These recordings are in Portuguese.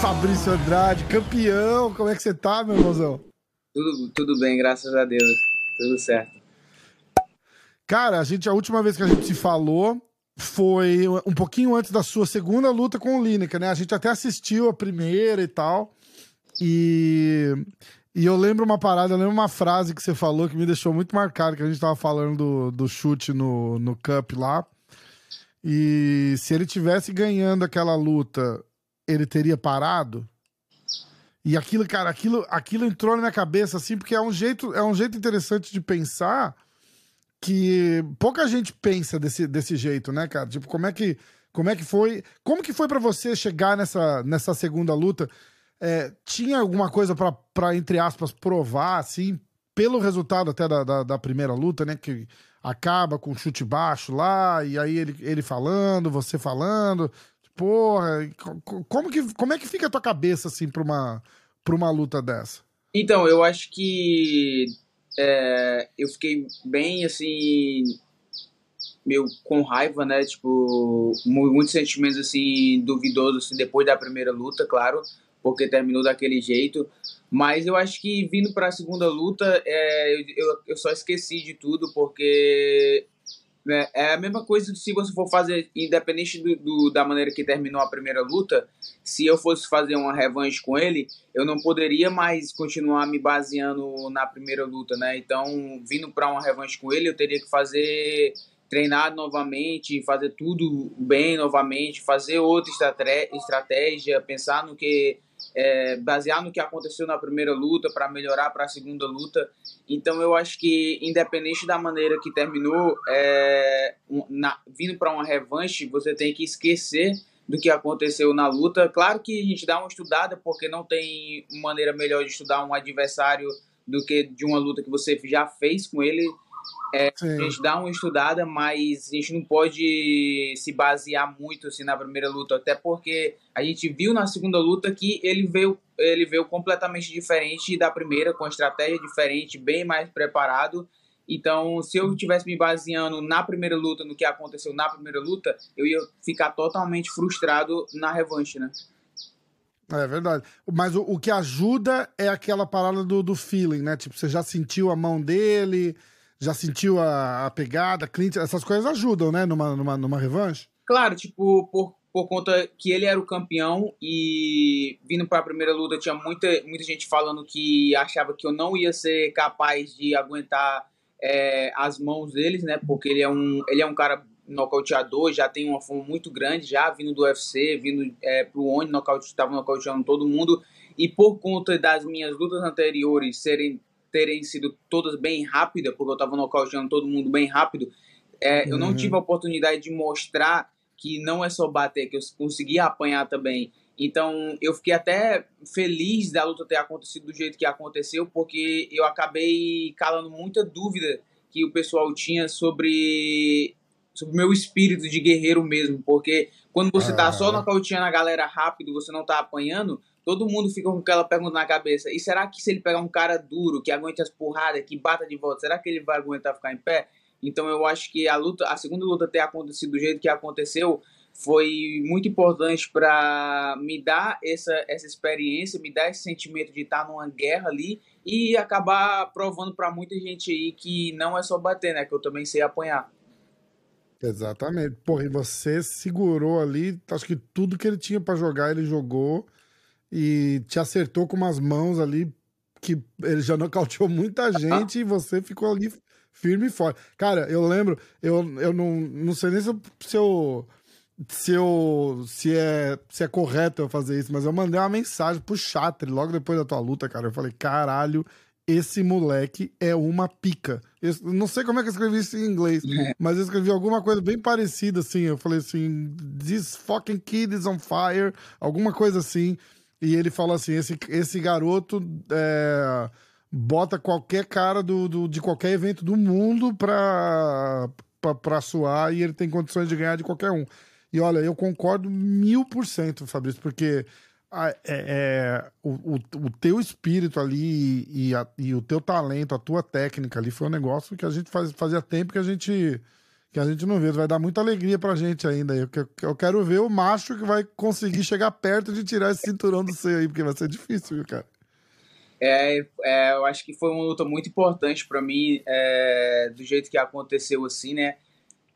Fabrício Andrade, campeão. Como é que você tá, meu irmãozão? Tudo, tudo bem, graças a Deus. Tudo certo. Cara, a gente, a última vez que a gente se falou foi um pouquinho antes da sua segunda luta com o Lineker, né? A gente até assistiu a primeira e tal. E, e eu lembro uma parada, eu lembro uma frase que você falou que me deixou muito marcado, que a gente tava falando do, do chute no, no Cup lá. E se ele tivesse ganhando aquela luta, ele teria parado? E aquilo, cara, aquilo, aquilo entrou na minha cabeça, assim, porque é um jeito, é um jeito interessante de pensar que pouca gente pensa desse, desse jeito, né, cara? Tipo, como é que, como é que foi, como que foi para você chegar nessa, nessa segunda luta? É, tinha alguma coisa para entre aspas, provar, assim, pelo resultado até da, da, da, primeira luta, né? Que acaba com chute baixo lá, e aí ele, ele falando, você falando. Porra, como, que, como é que fica a tua cabeça, assim, pra uma, pra uma luta dessa? Então, eu acho que é, eu fiquei bem, assim, meio com raiva, né? Tipo, muitos sentimentos, assim, duvidosos, assim, depois da primeira luta, claro porque terminou daquele jeito. Mas eu acho que vindo para a segunda luta, é, eu, eu só esqueci de tudo, porque né, é a mesma coisa se você for fazer, independente do, do, da maneira que terminou a primeira luta, se eu fosse fazer uma revanche com ele, eu não poderia mais continuar me baseando na primeira luta, né? Então, vindo para uma revanche com ele, eu teria que fazer treinar novamente, fazer tudo bem novamente, fazer outra estratégia, pensar no que é, basear no que aconteceu na primeira luta para melhorar para a segunda luta. Então eu acho que independente da maneira que terminou, é, na, vindo para uma revanche, você tem que esquecer do que aconteceu na luta. Claro que a gente dá uma estudada porque não tem maneira melhor de estudar um adversário do que de uma luta que você já fez com ele é, a gente dá uma estudada, mas a gente não pode se basear muito assim na primeira luta, até porque a gente viu na segunda luta que ele veio, ele veio completamente diferente da primeira, com estratégia diferente, bem mais preparado. Então, se eu tivesse me baseando na primeira luta, no que aconteceu na primeira luta, eu ia ficar totalmente frustrado na revanche, né? É verdade. Mas o, o que ajuda é aquela parada do, do feeling, né? Tipo, você já sentiu a mão dele, já sentiu a, a pegada, Clint, essas coisas ajudam, né, numa, numa, numa revanche? Claro, tipo, por, por conta que ele era o campeão e vindo para a primeira luta tinha muita, muita gente falando que achava que eu não ia ser capaz de aguentar é, as mãos deles, né? Porque ele é um, ele é um cara nocauteador, já tem uma fama muito grande, já vindo do UFC, vindo é, pro onde nocaute, estava nocauteando todo mundo. E por conta das minhas lutas anteriores serem terem sido todas bem rápidas, porque eu estava nocauteando todo mundo bem rápido, é, uhum. eu não uhum. tive a oportunidade de mostrar que não é só bater, que eu conseguia apanhar também. Então eu fiquei até feliz da luta ter acontecido do jeito que aconteceu, porque eu acabei calando muita dúvida que o pessoal tinha sobre sobre o meu espírito de guerreiro mesmo, porque quando você tá só nocauteando a galera rápido, você não tá apanhando, todo mundo fica com aquela pergunta na cabeça. E será que se ele pegar um cara duro, que aguente as porradas, que bata de volta, será que ele vai aguentar ficar em pé? Então eu acho que a luta, a segunda luta ter acontecido do jeito que aconteceu foi muito importante para me dar essa, essa experiência, me dar esse sentimento de estar numa guerra ali e acabar provando para muita gente aí que não é só bater, né? Que eu também sei apanhar. Exatamente. Porra, e você segurou ali, acho que tudo que ele tinha para jogar, ele jogou e te acertou com umas mãos ali que ele já nocauteou muita gente e você ficou ali firme e forte. Cara, eu lembro, eu, eu não, não sei nem se eu, se eu, se eu se é se é correto eu fazer isso, mas eu mandei uma mensagem pro Chatre logo depois da tua luta, cara. Eu falei: "Caralho, esse moleque é uma pica". Eu não sei como é que eu escrevi isso em inglês, é. mas eu escrevi alguma coisa bem parecida assim. Eu falei assim: "This fucking kid is on fire", alguma coisa assim. E ele fala assim: esse, esse garoto é, bota qualquer cara do, do, de qualquer evento do mundo pra, pra, pra suar e ele tem condições de ganhar de qualquer um. E olha, eu concordo mil por cento, Fabrício, porque é, é, o, o, o, teu espírito ali e, a, e, o teu talento, a tua técnica ali foi um negócio que a gente faz, fazia tempo que a gente que a gente não vê. Vai dar muita alegria pra gente ainda. Eu, eu quero ver o macho que vai conseguir chegar perto de tirar esse cinturão do seu aí, porque vai ser difícil, viu, cara? É, é, eu acho que foi uma luta muito importante para mim, é, do jeito que aconteceu assim, né?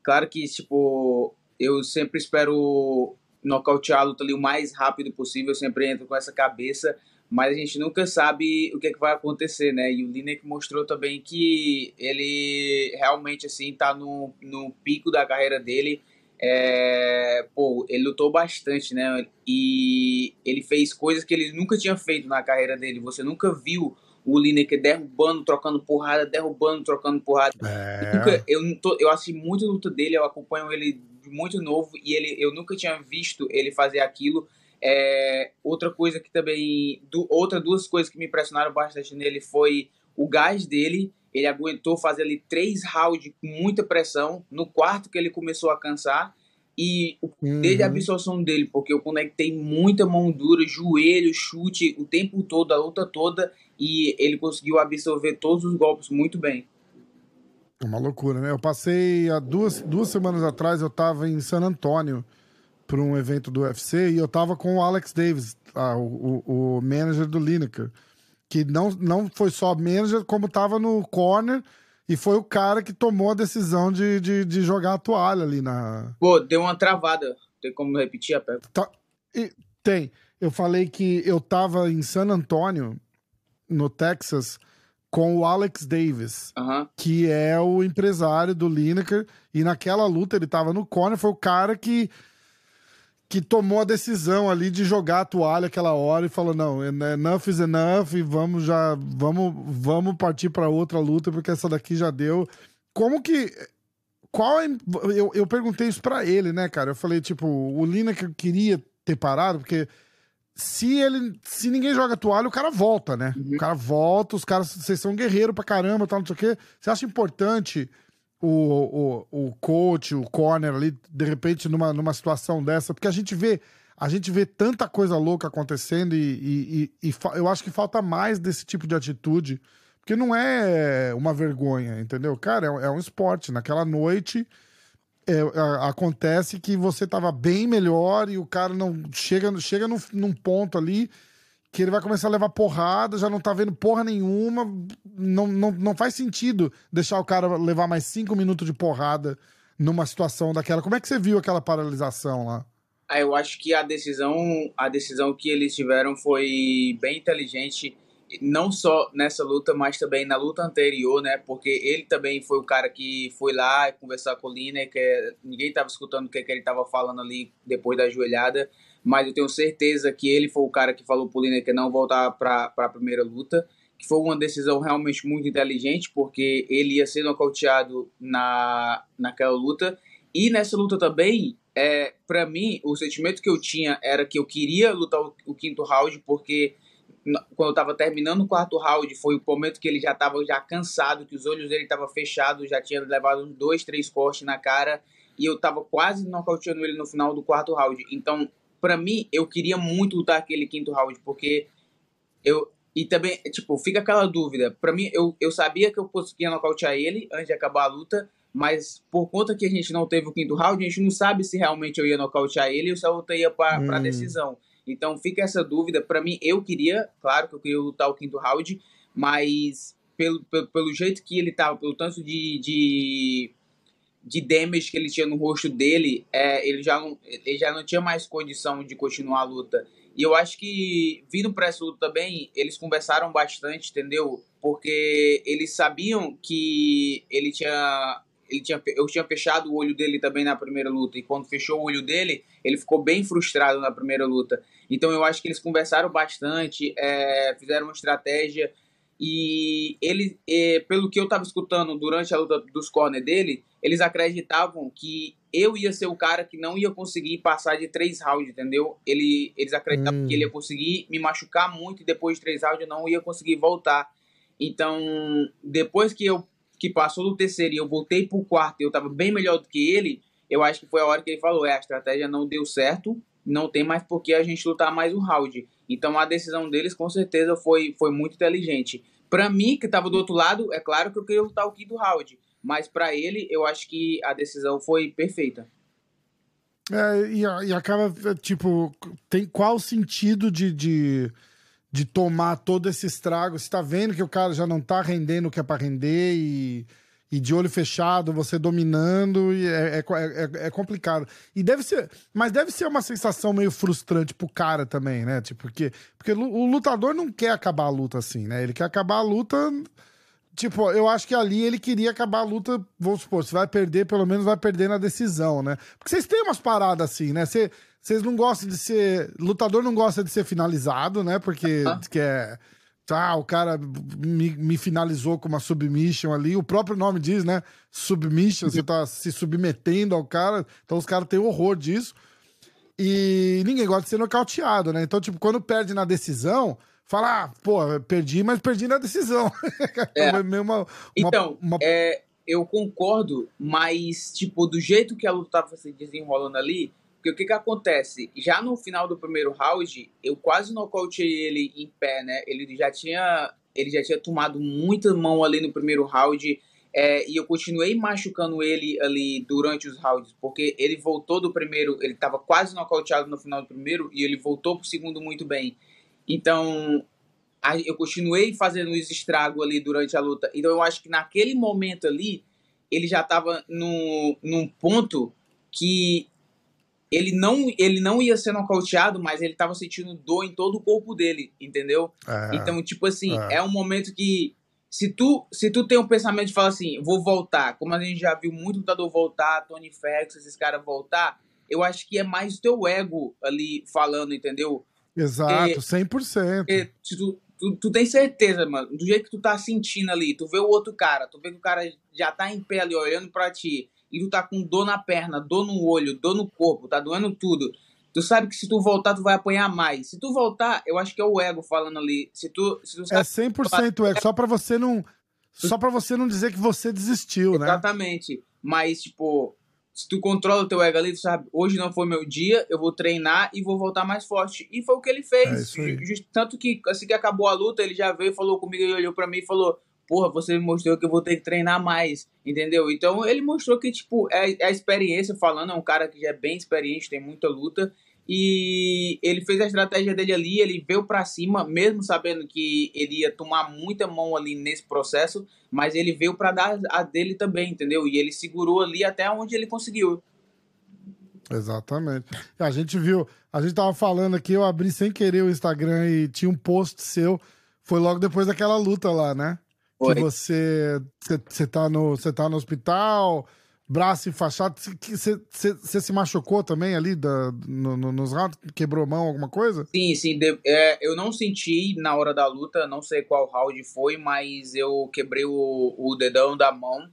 Claro que, tipo, eu sempre espero nocautear a luta ali o mais rápido possível, eu sempre entro com essa cabeça, mas a gente nunca sabe o que, é que vai acontecer, né? E o Lineker mostrou também que ele realmente, assim, tá no, no pico da carreira dele, é, pô, ele lutou bastante, né? E ele fez coisas que ele nunca tinha feito na carreira dele. Você nunca viu o Lineker derrubando, trocando porrada, derrubando, trocando porrada. É. Eu, nunca, eu, tô, eu assisti muito luta dele, eu acompanho ele muito novo e ele, eu nunca tinha visto ele fazer aquilo. É, outra coisa que também. Do, outra duas coisas que me impressionaram bastante nele foi o gás dele. Ele aguentou fazer ali três rounds com muita pressão. No quarto que ele começou a cansar. E o uhum. desde a absorção dele, porque eu conectei muita mão dura, joelho, chute, o tempo todo, a luta toda, e ele conseguiu absorver todos os golpes muito bem. É uma loucura, né? Eu passei há duas, duas semanas atrás, eu tava em San Antônio para um evento do UFC e eu tava com o Alex Davis, ah, o, o, o, manager do Lineker, que não, não foi só manager, como tava no corner e foi o cara que tomou a decisão de, de, de jogar a toalha ali na. Pô, deu uma travada. Tem como repetir a pergunta? Tá, tem. Eu falei que eu tava em San Antônio, no Texas, com o Alex Davis, uhum. que é o empresário do Lineker. E naquela luta ele tava no corner, foi o cara que que tomou a decisão ali de jogar a toalha aquela hora e falou não, enough is enough e vamos já vamos vamos partir para outra luta porque essa daqui já deu. Como que qual é, eu, eu perguntei isso para ele, né, cara? Eu falei tipo, o Lineker queria ter parado porque se ele se ninguém joga toalha, o cara volta, né? Uhum. O cara volta, os caras vocês são guerreiro pra caramba, tal, não sei o quê. Você acha importante o, o, o coach, o corner ali, de repente, numa, numa situação dessa, porque a gente vê. A gente vê tanta coisa louca acontecendo e, e, e, e eu acho que falta mais desse tipo de atitude, porque não é uma vergonha, entendeu? Cara, é, é um esporte. Naquela noite, é, acontece que você tava bem melhor e o cara não chega, chega num ponto ali que ele vai começar a levar porrada, já não tá vendo porra nenhuma. Não, não, não faz sentido deixar o cara levar mais cinco minutos de porrada numa situação daquela. Como é que você viu aquela paralisação lá? Ah, eu acho que a decisão, a decisão que eles tiveram foi bem inteligente, não só nessa luta, mas também na luta anterior, né? Porque ele também foi o cara que foi lá conversar com o Lina, que ninguém estava escutando o que, que ele estava falando ali depois da joelhada mas eu tenho certeza que ele foi o cara que falou pro Lineker não voltar para a primeira luta, que foi uma decisão realmente muito inteligente, porque ele ia ser nocauteado na, naquela luta, e nessa luta também, é, para mim, o sentimento que eu tinha era que eu queria lutar o, o quinto round, porque quando eu tava terminando o quarto round, foi o momento que ele já tava já cansado, que os olhos dele estavam fechados, já tinha levado uns dois, três cortes na cara, e eu tava quase nocauteando ele no final do quarto round. Então, para mim, eu queria muito lutar aquele quinto round, porque eu. E também, tipo, fica aquela dúvida. Para mim, eu, eu sabia que eu conseguia nocautear ele antes de acabar a luta, mas por conta que a gente não teve o quinto round, a gente não sabe se realmente eu ia nocautear ele ou se a luta ia para hum. a decisão. Então fica essa dúvida. Para mim, eu queria, claro que eu queria lutar o quinto round, mas pelo, pelo, pelo jeito que ele tava, pelo tanto de, de de damage que ele tinha no rosto dele, é, ele, já não, ele já não tinha mais condição de continuar a luta. E eu acho que, vindo para essa luta também, eles conversaram bastante, entendeu? Porque eles sabiam que ele tinha, ele tinha. Eu tinha fechado o olho dele também na primeira luta. E quando fechou o olho dele, ele ficou bem frustrado na primeira luta. Então eu acho que eles conversaram bastante, é, fizeram uma estratégia. E ele, é, pelo que eu estava escutando durante a luta dos corner dele, eles acreditavam que eu ia ser o cara que não ia conseguir passar de três rounds, entendeu? Ele, eles acreditavam hum. que ele ia conseguir me machucar muito e depois de três rounds eu não ia conseguir voltar. Então, depois que eu que passou do terceiro e eu voltei pro quarto e eu tava bem melhor do que ele, eu acho que foi a hora que ele falou, é, a estratégia não deu certo, não tem mais por que a gente lutar mais um round. Então a decisão deles com certeza foi, foi muito inteligente. Para mim, que estava do outro lado, é claro que eu queria lutar o quinto round, mas para ele, eu acho que a decisão foi perfeita. É, e, e, acaba, tipo, tem qual sentido de, de, de tomar todo esse estrago? Você tá vendo que o cara já não tá rendendo o que é pra render e e de olho fechado, você dominando, e é, é, é, é, complicado. E deve ser. Mas deve ser uma sensação meio frustrante pro cara também, né? Tipo, porque, porque o lutador não quer acabar a luta assim, né? Ele quer acabar a luta. Tipo, eu acho que ali ele queria acabar a luta, vamos supor, se vai perder, pelo menos vai perder na decisão, né? Porque vocês têm umas paradas assim, né? Vocês não gostam de ser. Lutador não gosta de ser finalizado, né? Porque uh -huh. Tá, o cara me, me, finalizou com uma submission ali. O próprio nome diz, né? Submission, você tá se submetendo ao cara. Então os caras têm horror disso. E ninguém gosta de ser nocauteado, né? Então, tipo, quando perde na decisão, fala, ah, pô, perdi, mas perdi na decisão. É. uma, uma, então, uma... É, eu concordo, mas, tipo, do jeito que a luta tava se desenrolando ali, porque o que que acontece? Já no final do primeiro round, eu quase nocauteei ele em pé, né? Ele já tinha, ele já tinha tomado muita mão ali no primeiro round. É, e eu continuei machucando ele ali durante os rounds, porque ele voltou do primeiro, ele estava quase nocauteado no final do primeiro e ele voltou pro segundo muito bem. Então, eu continuei fazendo os estragos ali durante a luta. Então, eu acho que naquele momento ali, ele já estava num, num ponto que ele não, ele não ia ser nocauteado, mas ele tava sentindo dor em todo o corpo dele, entendeu? É, então, tipo assim, é. é. um momento que se tu, se tu tem um pensamento de falar assim, vou voltar, como a gente já viu muito lutador voltar, Tony Ferguson, esses caras voltar, eu acho que é mais o teu ego ali falando, entendeu? Exato, porque, 100%. Porque se tu, tu, tu tem certeza, mano, do jeito que tu tá sentindo ali, tu vê o outro cara, tu vê que o cara já tá em pé ali olhando para ti, e tu tá com dor na perna, dor no olho, dor no corpo, tá doendo tudo. Tu sabe que se tu voltar, tu vai apanhar mais. Se tu voltar, eu acho que é o ego falando ali. Se tu, se tu é 100% ego, só para você não só para você não dizer que você desistiu, né? Exatamente. Mas tipo, se tu controla o teu ego ali, tu sabe, hoje não foi meu dia, eu vou treinar e vou voltar mais forte. E foi o que ele fez. É Tanto que assim que acabou a luta, ele já veio, falou comigo, ele olhou para mim e falou: porra, você me mostrou que eu vou ter que treinar mais, entendeu? Então ele mostrou que, tipo, é, é a experiência falando, é um cara que já é bem experiente, tem muita luta, e ele fez a estratégia dele ali, ele veio para cima, mesmo sabendo que ele ia tomar muita mão ali nesse processo, mas ele veio para dar a dele também, entendeu? E ele segurou ali até onde ele conseguiu. Exatamente. A gente viu, a gente tava falando aqui, eu abri sem querer o Instagram e tinha um post seu, foi logo depois daquela luta lá, né? Que você você tá no você tá no hospital, braço enfaixado, você, se machucou também ali da, no, no, nos rounds? Quebrou a mão, alguma coisa? Sim, sim. De, é, eu não senti na hora da luta, não sei qual round foi, mas eu quebrei o, o dedão da mão.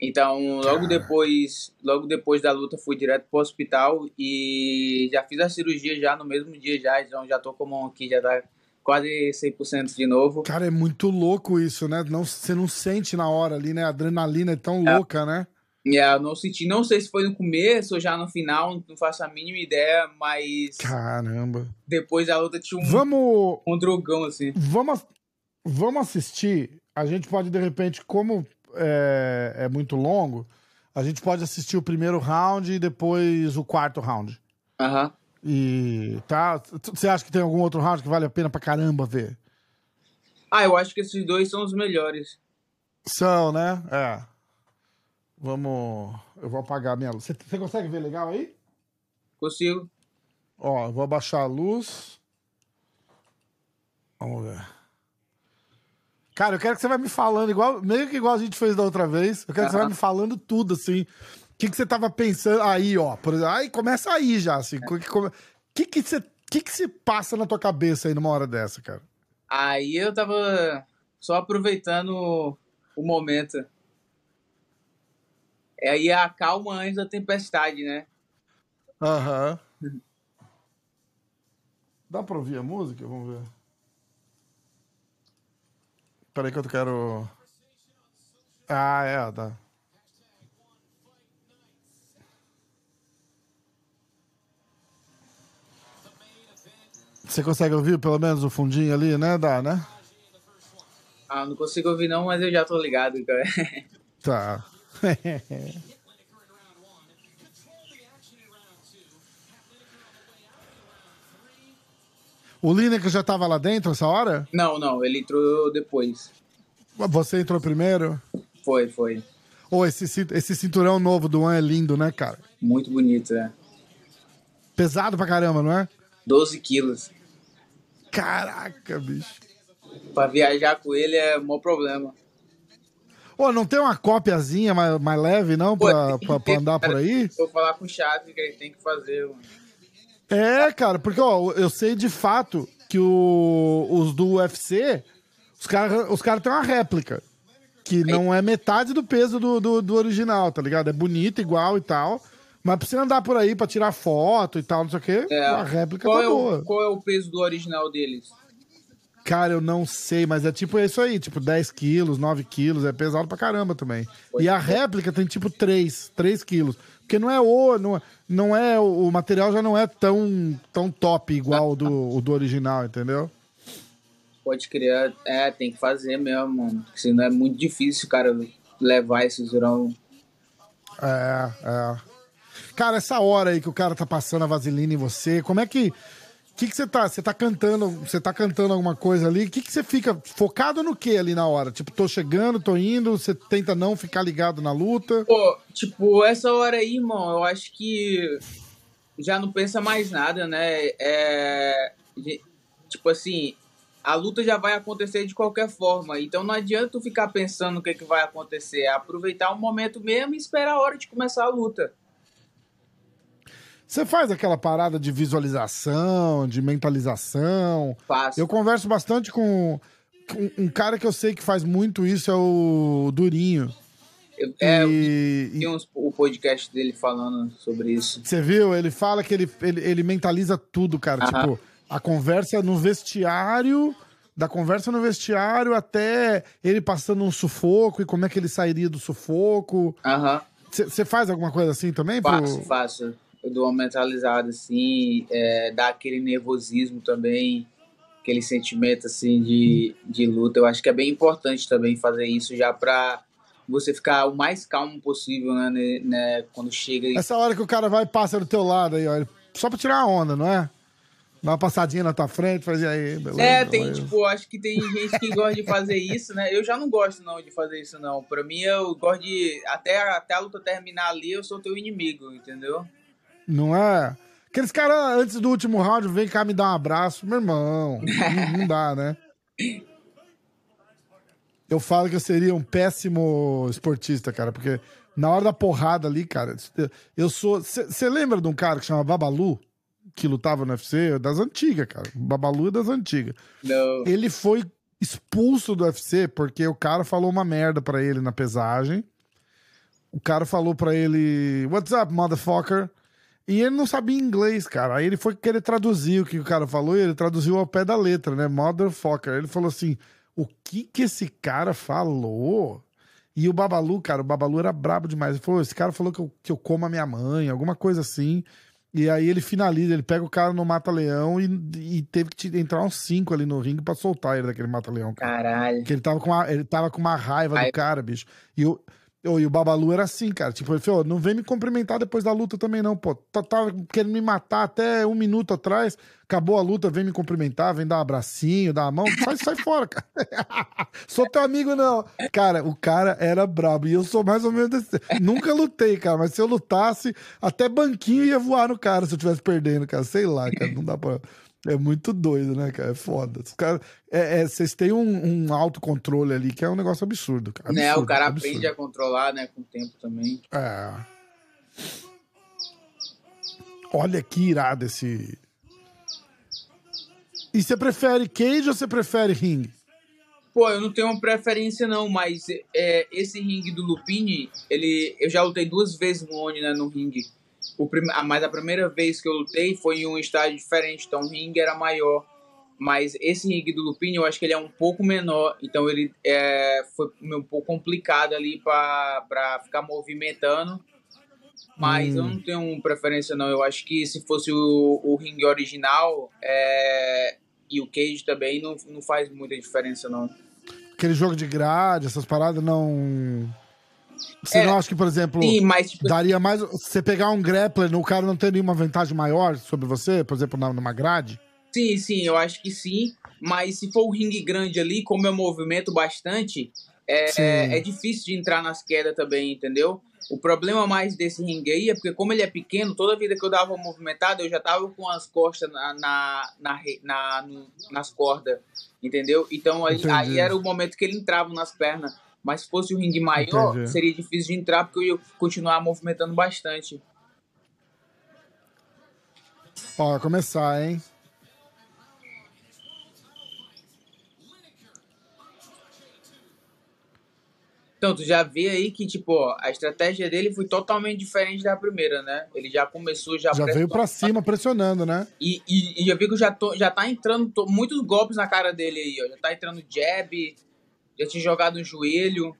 Então, logo depois, logo depois da luta, fui direto pro hospital e já fiz a cirurgia já no mesmo dia já, então já tô com a mão aqui, já tá quase 100% de novo. Cara, é muito louco isso, né? Não, você não sente na hora ali, né? A adrenalina é tão é. louca, né? É, eu não senti, não sei se foi no começo ou já no final, não faço a mínima ideia, mas. Caramba. Depois a luta tinha um, vamos, um drogão, assim. Vamos, vamos assistir. A gente pode, de repente, como é, é muito longo, a gente pode assistir o primeiro round e depois o quarto round. Aham. Uhum. E tá. Você acha que tem algum outro round que vale a pena pra caramba ver? Ah, eu acho que esses dois são os melhores. São, né? É. Vamos. Eu vou apagar a minha luz. Você, você consegue ver legal aí? Consigo. Ó, eu vou abaixar a luz. Vamos ver. Cara, eu quero que você vai me falando, igual, meio que igual a gente fez da outra vez. Eu quero que você vai me falando tudo, assim que, que você tava pensando aí, ó? Por aí começa aí já, assim. O que, que, que, você, que, que se passa na tua cabeça aí numa hora dessa, cara? Aí eu tava só aproveitando o momento. É aí a calma antes da tempestade, né? Aham. Uhum. Dá pra ouvir a música? Vamos ver. Peraí que eu quero. Ah, é, dá. Você consegue ouvir pelo menos o fundinho ali, né? Dá, né? Ah, não consigo ouvir não, mas eu já tô ligado, cara. Tá. o Lineker já tava lá dentro essa hora? Não, não, ele entrou depois. Você entrou primeiro? Foi, foi. Ô, esse, esse cinturão novo do One é lindo, né, cara? Muito bonito, é. Pesado pra caramba, não é? 12 quilos. Caraca, bicho. Pra viajar com ele é o maior problema. Ô, não tem uma cópiazinha mais, mais leve, não, pra, Pô, pra, pra andar por aí? Vou falar com o Chaves que ele tem que fazer, mano. É, cara, porque, ó, eu sei de fato que o, os do UFC, os caras os cara têm uma réplica. Que não é metade do peso do, do, do, original, tá ligado? É bonito, igual e tal. Mas pra você andar por aí pra tirar foto e tal, não sei o quê, é. a réplica qual tá é boa. O, qual é o peso do original deles? Cara, eu não sei, mas é tipo isso aí, tipo 10 quilos, 9 quilos, é pesado pra caramba também. E a réplica tem tipo 3, 3 quilos. Porque não é o. Não, não é. O material já não é tão, tão top igual o do, o do original, entendeu? Pode criar. É, tem que fazer mesmo, mano. Porque senão é muito difícil, cara, levar esse zurão. É, é. Cara, essa hora aí que o cara tá passando a vaselina em você, como é que. O que, você tá? Você tá cantando, você tá cantando alguma coisa ali? O que, que você fica focado no que ali na hora? Tipo, tô chegando, tô indo, você tenta não ficar ligado na luta? Pô, tipo, essa hora aí, irmão, eu acho que já não pensa mais nada, né? É. Tipo assim, a luta já vai acontecer de qualquer forma. Então não adianta tu ficar pensando o que, que vai acontecer. É aproveitar o momento mesmo e esperar a hora de começar a luta. Você faz aquela parada de visualização, de mentalização? Faço. Eu converso bastante com, com um cara que eu sei que faz muito isso, é o Durinho. Eu, é, e, vi uns, o podcast dele falando sobre isso. Você viu? Ele fala que ele, ele, ele mentaliza tudo, cara. Tipo, a conversa no vestiário, da conversa no vestiário até ele passando um sufoco e como é que ele sairia do sufoco. Você faz alguma coisa assim também? Faço, pro... faço. Eu dou uma mentalizada assim, é, dá aquele nervosismo também, aquele sentimento assim de, de luta. Eu acho que é bem importante também fazer isso já pra você ficar o mais calmo possível, né, né quando chega. Essa hora que o cara vai e passa do teu lado aí, ó, só pra tirar a onda, não é? Dá uma passadinha na tua frente, fazer aí, beleza. É, tem, beleza. tipo, acho que tem gente que gosta de fazer isso, né? Eu já não gosto, não, de fazer isso, não. Pra mim, eu gosto de. Até, até a luta terminar ali, eu sou teu inimigo, entendeu? Não é? Aqueles caras, antes do último round, vem cá me dar um abraço. Meu irmão, não, não dá, né? Eu falo que eu seria um péssimo esportista, cara, porque na hora da porrada ali, cara, eu sou. Você lembra de um cara que chama Babalu? que lutava no UFC, das antigas, cara. Babalu é das antigas. Não. Ele foi expulso do UFC porque o cara falou uma merda para ele na pesagem. O cara falou para ele, What's up, motherfucker? E ele não sabia inglês, cara. Aí ele foi querer traduzir o que o cara falou e ele traduziu ao pé da letra, né? Motherfucker. Ele falou assim: o que que esse cara falou? E o Babalu, cara, o Babalu era brabo demais. Ele falou: esse cara falou que eu, que eu como a minha mãe, alguma coisa assim. E aí ele finaliza, ele pega o cara no mata-leão e, e, teve que entrar uns cinco ali no ringue pra soltar ele daquele mata-leão. Caralho. Porque ele tava com uma, ele tava com uma raiva Ai. do cara, bicho. E o, e o Babalu era assim, cara. Tipo, ele falou, não vem me cumprimentar depois da luta também, não, pô. Tava tá, tá querendo me matar até um minuto atrás. Acabou a luta, vem me cumprimentar, vem dar um abracinho, dar a mão. Sai, sai fora, cara. sou teu amigo, não. Cara, o cara era brabo. E eu sou mais ou menos desse. Nunca lutei, cara. Mas se eu lutasse, até banquinho ia voar no cara se eu tivesse perdendo, cara. Sei lá, cara. Não dá pra. É muito doido, né, cara? É foda. Os cara, é, é, vocês têm um, um autocontrole ali que é um negócio absurdo, cara. Absurdo, né, o cara absurdo. aprende a controlar, né, com o tempo também. É. Olha que irado esse. E você prefere cage ou você prefere ring? Pô, eu não tenho uma preferência não, mas é, esse ringue do Lupini, ele, eu já lutei duas vezes no Oni, né, no ringue. O prim... Mas a primeira vez que eu lutei foi em um estádio diferente, então o ringue era maior. Mas esse ringue do Lupini, eu acho que ele é um pouco menor, então ele é... foi um pouco complicado ali para ficar movimentando. Mas hum. eu não tenho preferência, não. Eu acho que se fosse o, o ringue original é... e o Cage também, não, não faz muita diferença, não. Aquele jogo de grade, essas paradas não. Você é, não acha que, por exemplo, sim, mas, tipo, daria mais. Você pegar um grappler, o cara não ter nenhuma vantagem maior sobre você, por exemplo, numa grade? Sim, sim, eu acho que sim. Mas se for um ringue grande ali, como eu movimento bastante, é, é, difícil de entrar nas quedas também, entendeu? O problema mais desse ringue aí é porque, como ele é pequeno, toda vida que eu dava uma movimentada, eu já tava com as costas na, na, na, na nas cordas, entendeu? Então aí, aí, era o momento que ele entrava nas pernas. Mas se fosse um ringue maior, Entendi. seria difícil de entrar porque eu ia continuar movimentando bastante. Ó, começar, hein? Então, tu já vê aí que, tipo, ó, a estratégia dele foi totalmente diferente da primeira, né? Ele já começou, já... Já veio pra cima, pressionando, né? E, e, e já vi que já, tô, já tá entrando tô, muitos golpes na cara dele aí, ó. Já tá entrando jab, já tinha jogado no joelho.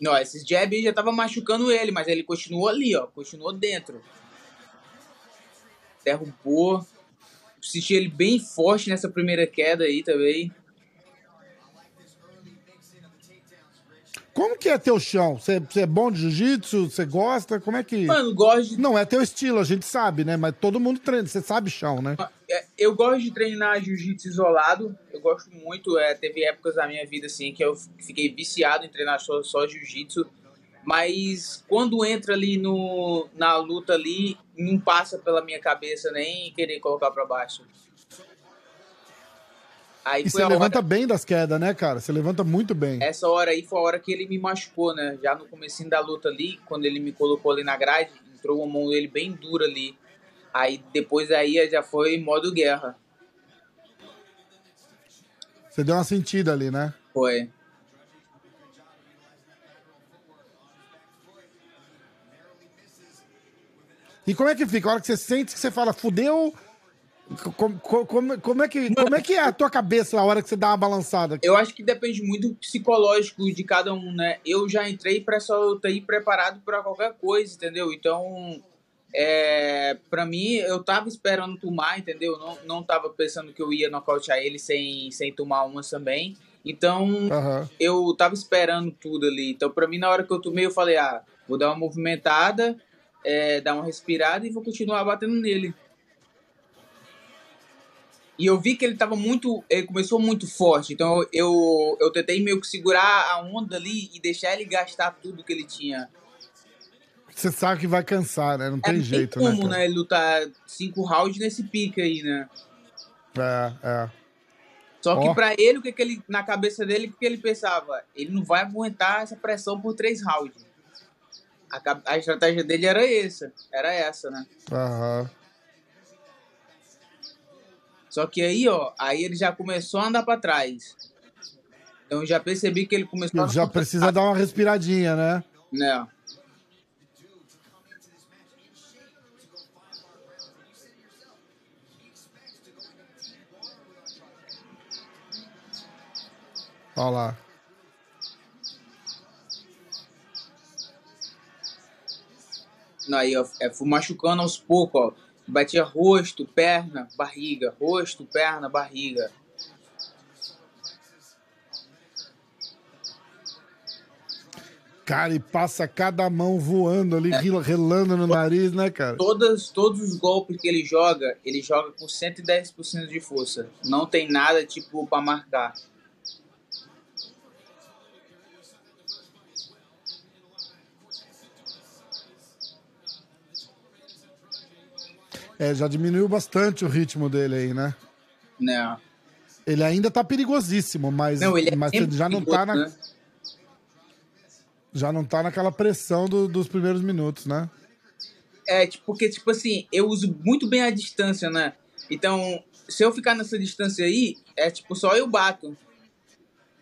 Não, esses jab já tava machucando ele, mas ele continuou ali, ó. Continuou dentro. Derrubou. Senti ele bem forte nessa primeira queda aí também. Como que é teu chão? Você, é bom de jiu-jitsu? Você gosta? Como é que. Mano, gosto de... Não, é teu estilo, a gente sabe, né? Mas todo mundo treina, você sabe chão, né? É, eu gosto de treinar jiu-jitsu isolado. Eu gosto muito. É, teve épocas da minha vida, assim, que eu fiquei viciado em treinar só, só jiu-jitsu. Mas quando entra ali no, na luta ali, não passa pela minha cabeça nem querer colocar para baixo. Aí e você levanta hora... bem das quedas, né, cara? Você levanta muito bem. Essa hora aí foi a hora que ele me machucou, né? Já no comecinho da luta ali, quando ele me colocou ali na grade, entrou uma mão dele bem dura ali. Aí depois aí já foi modo guerra. Você deu uma sentida ali, né? Foi. E como é que fica? A hora que você sente que você fala, fudeu, como, como, como, é que, como é que é a tua cabeça a hora que você dá uma balançada? Eu acho que depende muito do psicológico de cada um, né? Eu já entrei para só ir preparado para qualquer coisa, entendeu? Então, é, para mim, eu tava esperando tomar, entendeu? Não, não tava pensando que eu ia nocautear ele sem, sem tomar umas também. Então, uhum. eu tava esperando tudo ali. Então, para mim, na hora que eu tomei, eu falei, ah, vou dar uma movimentada, é, dar uma respirada e vou continuar batendo nele. E eu vi que ele tava muito. Ele começou muito forte. Então eu, eu tentei meio que segurar a onda ali e deixar ele gastar tudo que ele tinha. Você sabe que vai cansar, né? Não tem é, não jeito, tem como, né? Ele lutar cinco rounds nesse pique aí, né? É, é. Só oh. que para ele, o que, que ele. Na cabeça dele, o que ele pensava? Ele não vai aguentar essa pressão por três rounds. A, a estratégia dele era essa. Era essa, né? Aham. Só que aí, ó, aí ele já começou a andar para trás. Então já percebi que ele começou ele a... Já precisa dar uma respiradinha, né? Né. Olha lá. Aí, ó, é, fui machucando aos poucos, ó. Batia rosto, perna, barriga, rosto, perna, barriga. Cara, e passa cada mão voando ali, é. relando no nariz, né, cara? Todas, todos os golpes que ele joga, ele joga com 110% de força. Não tem nada, tipo, para marcar. É, já diminuiu bastante o ritmo dele aí, né? Não. Ele ainda tá perigosíssimo, mas, não, ele, é mas ele já não tá na. Né? Já não tá naquela pressão do, dos primeiros minutos, né? É, tipo, porque, tipo assim, eu uso muito bem a distância, né? Então, se eu ficar nessa distância aí, é tipo, só eu bato.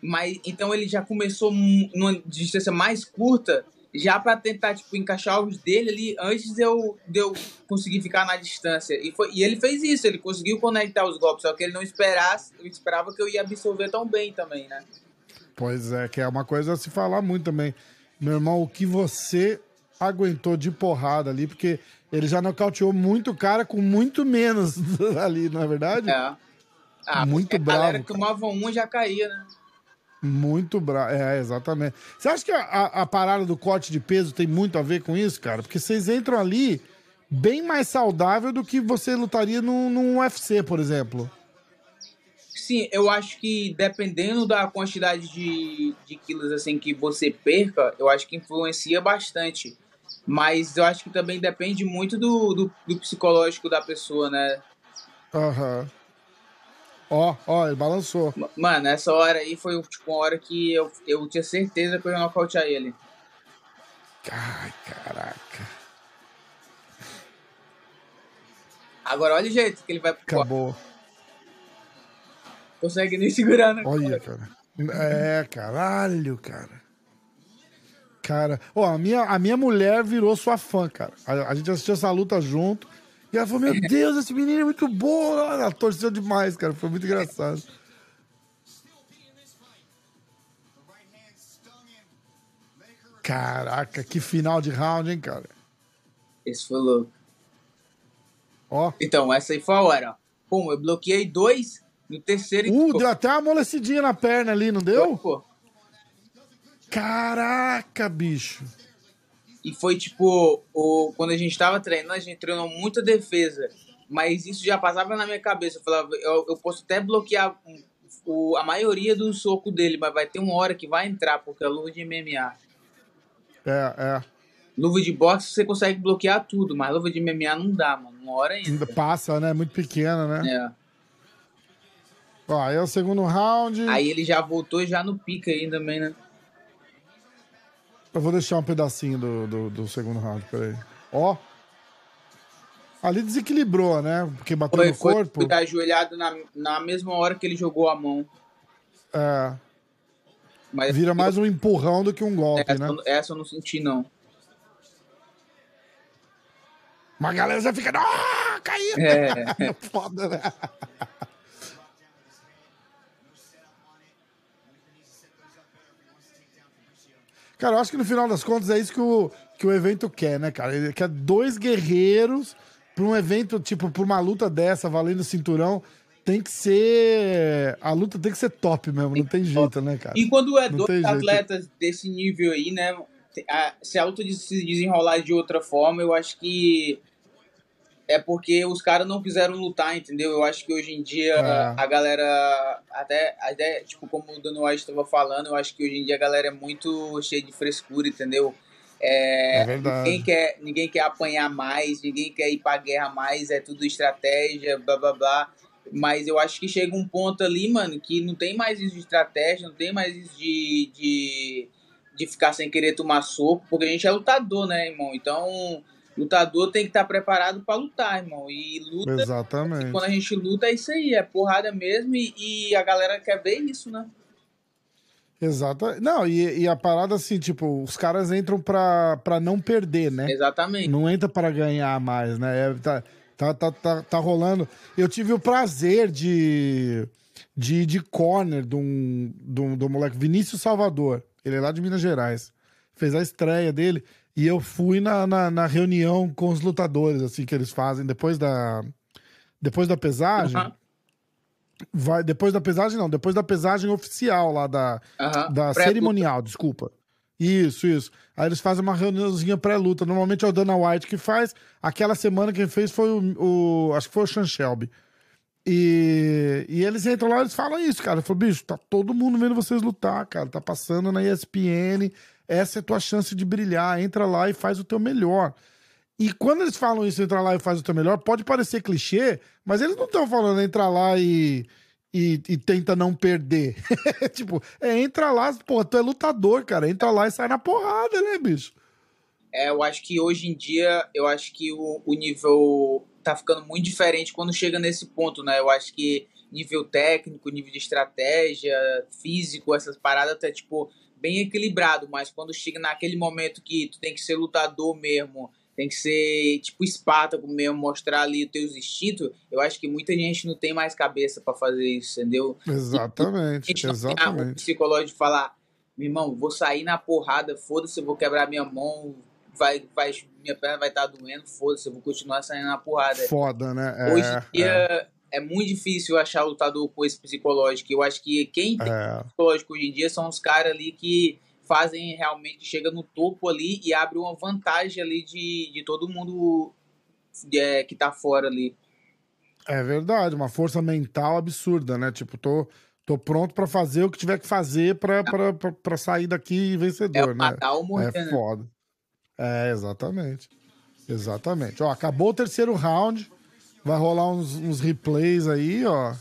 Mas, então ele já começou numa distância mais curta já para tentar tipo encaixar os dele ali antes de eu, de eu conseguir ficar na distância. E, foi, e ele fez isso, ele conseguiu conectar os golpes, só que ele não esperasse, eu esperava que eu ia absorver tão bem também, né? Pois é, que é uma coisa a se falar muito também. Meu irmão, o que você aguentou de porrada ali, porque ele já nocauteou muito cara com muito menos ali, não é verdade? É. Ah, muito bravo. A galera que tomava um já caía, né? Muito bravo. É, exatamente. Você acha que a, a, parada do corte de peso tem muito a ver com isso, cara? Porque vocês entram ali bem mais saudável do que você lutaria num, num UFC, por exemplo. Sim, eu acho que dependendo da quantidade de, de quilos assim que você perca, eu acho que influencia bastante. Mas eu acho que também depende muito do, do, do psicológico da pessoa, né? Aham. Uhum. Ó, ó, ele balançou. Mano, essa hora aí foi tipo uma hora que eu, eu tinha certeza que eu ia nocautear ele. Ai, caraca. Agora olha o jeito que ele vai pro Acabou. Consegue nem segurar, né? Olha, cara. É, caralho, cara. Cara, ó, a minha, a minha mulher virou sua fã, cara. A, a gente assistiu essa luta junto. E ela falou: Meu Deus, esse menino é muito bom. Ela torceu demais, cara. Foi muito engraçado. Caraca, que final de round, hein, cara? Esse foi louco. Ó. Então, essa aí foi a hora. Pum, eu bloqueei dois no terceiro. Uh, deu até uma amolecidinha na perna ali, não deu? Foi, pô. Caraca, bicho. E foi tipo, o, quando a gente tava treinando, a gente treinou muita defesa. Mas isso já passava na minha cabeça. Eu falava, eu, eu posso até bloquear o, a maioria do soco dele, mas vai ter uma hora que vai entrar, porque é luva de MMA. É, é. Luva de boxe você consegue bloquear tudo, mas luva de MMA não dá, mano. Uma hora ainda. Passa, né? Muito pequena, né? É. Ó, aí é o segundo round. Aí ele já voltou já no pica aí também, né? Eu vou deixar um pedacinho do, do, do segundo round, peraí. Ó. Ali desequilibrou, né? Porque bateu foi, no corpo. Foi ajoelhado na, na mesma hora que ele jogou a mão. É. Mas Vira mais um empurrão do que um golpe, essa, né? Essa eu não senti, não. Mas a galera já fica. Ah, caiu! É. Foda, né? Cara, eu acho que no final das contas é isso que o, que o evento quer, né, cara? Ele quer dois guerreiros para um evento, tipo, por uma luta dessa, valendo cinturão. Tem que ser. A luta tem que ser top mesmo, não tem jeito, né, cara? E quando é não dois atletas jeito. desse nível aí, né? Se a luta se desenrolar de outra forma, eu acho que é porque os caras não quiseram lutar, entendeu? Eu acho que hoje em dia é. a galera, até, até, tipo, como o Dano White estava falando, eu acho que hoje em dia a galera é muito cheia de frescura, entendeu? É, é verdade. Ninguém quer, ninguém quer apanhar mais, ninguém quer ir pra guerra mais, é tudo estratégia, blá blá blá. Mas eu acho que chega um ponto ali, mano, que não tem mais isso de estratégia, não tem mais isso de, de, de ficar sem querer tomar soco, porque a gente é lutador, né, irmão? Então lutador tem que estar preparado para lutar, irmão. E luta. Exatamente. Quando a gente luta, é isso aí, é porrada mesmo. E, e a galera quer ver isso, né? Exato. Não, e, e, a parada assim, tipo, os caras entram pra, pra não perder, né? Exatamente. Não entra para ganhar mais, né? É, tá, tá, tá, tá, tá rolando. Eu tive o prazer de, de de corner de um, de um, de um moleque, Vinícius Salvador. Ele é lá de Minas Gerais. Fez a estreia dele. E eu fui na, na, na, reunião com os lutadores, assim, que eles fazem depois da. Depois da pesagem. Uhum. Vai, depois da pesagem, não, depois da pesagem oficial lá da, uhum. da cerimonial, desculpa. Isso, isso. Aí eles fazem uma reuniãozinha pré-luta. Normalmente é o Dana White que faz. Aquela semana quem fez foi o. o acho que foi o Sean Shelby. E, e eles entram lá e eles falam isso, cara. Eu falo, bicho, tá todo mundo vendo vocês lutar, cara. Tá passando na ESPN essa é a tua chance de brilhar. Entra lá e faz o teu melhor. E quando eles falam isso, entra lá e faz o teu melhor, pode parecer clichê, mas eles não estão falando entra lá e, e, e tenta não perder. tipo, é entra lá, pô, tu é lutador, cara. Entra lá e sai na porrada, né, bicho? É, eu acho que hoje em dia, eu acho que o, o nível tá ficando muito diferente quando chega nesse ponto, né? Eu acho que nível técnico, nível de estratégia, físico, essas paradas, tá tipo bem equilibrado, mas quando chega naquele momento que tu tem que ser lutador mesmo, tem que ser tipo Espartaco mesmo, mostrar ali os teus instintos, eu acho que muita gente não tem mais cabeça para fazer isso, entendeu? Exatamente, e, exatamente. O psicológico de falar, meu irmão, vou sair na porrada, foda-se, eu vou quebrar minha mão, vai, vai, minha perna vai estar tá doendo, foda-se, eu vou continuar saindo na porrada. Foda, né? É, Hoje em dia é. É. muito difícil achar lutador com esse psicológico. Eu acho que quem tem é. psicológico hoje em dia são os caras ali que fazem realmente, chega no topo ali e abre uma vantagem ali de, de todo mundo é, que tá fora ali. É verdade, uma força mental absurda, né? Tipo, tô, tô pronto para fazer o que tiver que fazer para sair daqui vencedor, é, né? morrer, é né? foda. É, exatamente. Exatamente. Ó, acabou o terceiro round. Vai rolar uns, uns replays aí, ó.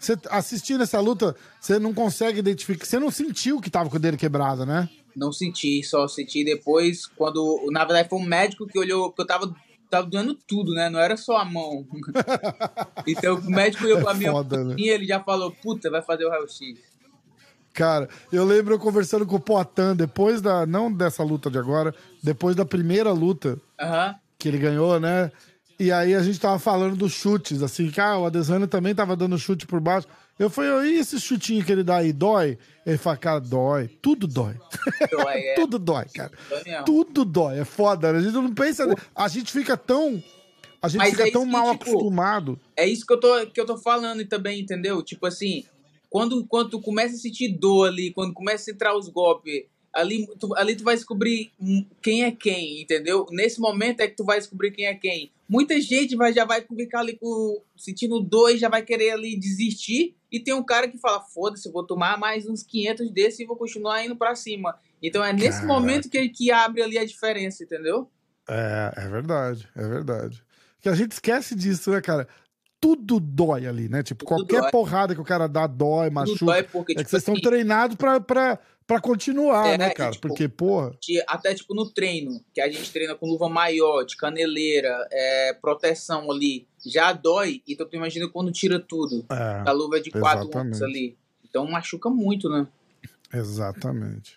Você assistindo essa luta, você não consegue identificar. Você não sentiu que tava com o dedo quebrado, né? Não senti, só senti depois, quando. Na verdade, foi um médico que olhou, porque eu tava, tava doendo tudo, né? Não era só a mão. então o médico olhou pra é foda, mão né? e ele já falou: puta, vai fazer o raio-x. Cara, eu lembro eu conversando com o Poitin depois da. Não dessa luta de agora, depois da primeira luta uhum. que ele ganhou, né? E aí a gente tava falando dos chutes, assim, que ah, o Adesanya também tava dando chute por baixo. Eu falei, e esse chutinho que ele dá aí, dói? Ele fala, cara, dói. Tudo dói. dói é. Tudo dói, cara. Tudo dói. É foda. Né? A gente não pensa. A gente fica tão. A gente Mas fica é tão mal que, tipo, acostumado. É isso que eu, tô, que eu tô falando também, entendeu? Tipo assim, quando, quando tu começa a sentir dor ali, quando começa a entrar os golpes ali tu, ali tu vai descobrir quem é quem, entendeu? Nesse momento é que tu vai descobrir quem é quem. Muita gente vai, já vai ficar ali com, sentindo dois, já vai querer ali desistir. E tem um cara que fala: foda-se, vou tomar mais uns 500 desses e vou continuar indo para cima. Então é nesse Caraca. momento que, que abre ali a diferença, entendeu? É, é verdade, é verdade. Que a gente esquece disso, né, cara? Tudo dói ali, né? Tipo, Tudo qualquer dói. porrada que o cara dá dói, machuca. Dói porque, é tipo, que vocês assim, estão treinados pra, pra, pra continuar, é, né, cara? tipo, Porque, porra. Até, tipo, no treino, que a gente treina com luva maior, de caneleira, é, proteção ali, já dói. Então, tu imagina quando tira tudo. É, a luva é de quatro onças ali. Então, machuca muito, né? Exatamente.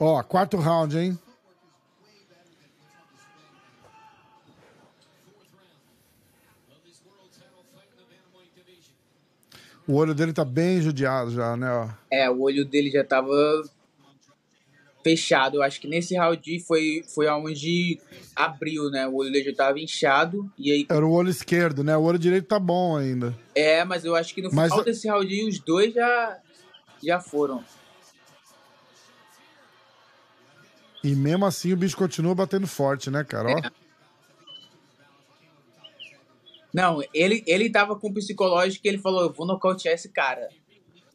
Ó, quarto round, hein? O olho dele tá bem judiado já, né? É, o olho dele já tava fechado. Eu acho que nesse round foi, foi onde abriu, né? O olho dele já tava inchado. E aí... Era o olho esquerdo, né? O olho direito tá bom ainda. É, mas eu acho que no final mas... desse round os dois já, já foram. E mesmo assim o bicho continua batendo forte, né, cara? É. Não, ele, ele tava com o psicológico e ele falou: eu vou nocautear esse cara.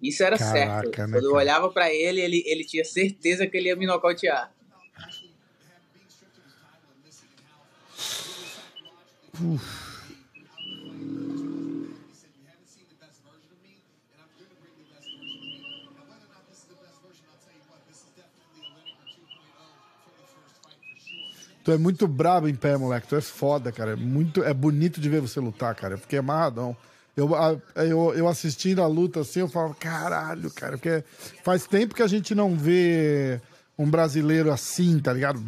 Isso era Caraca, certo. Né, Quando eu olhava para ele, ele, ele tinha certeza que ele ia me nocautear. Uf. Tu é muito brabo em pé, moleque. Tu é foda, cara. É, muito, é bonito de ver você lutar, cara. Eu fiquei amarradão. Eu, eu, eu assistindo a luta assim, eu falo, caralho, cara, porque faz tempo que a gente não vê um brasileiro assim, tá ligado?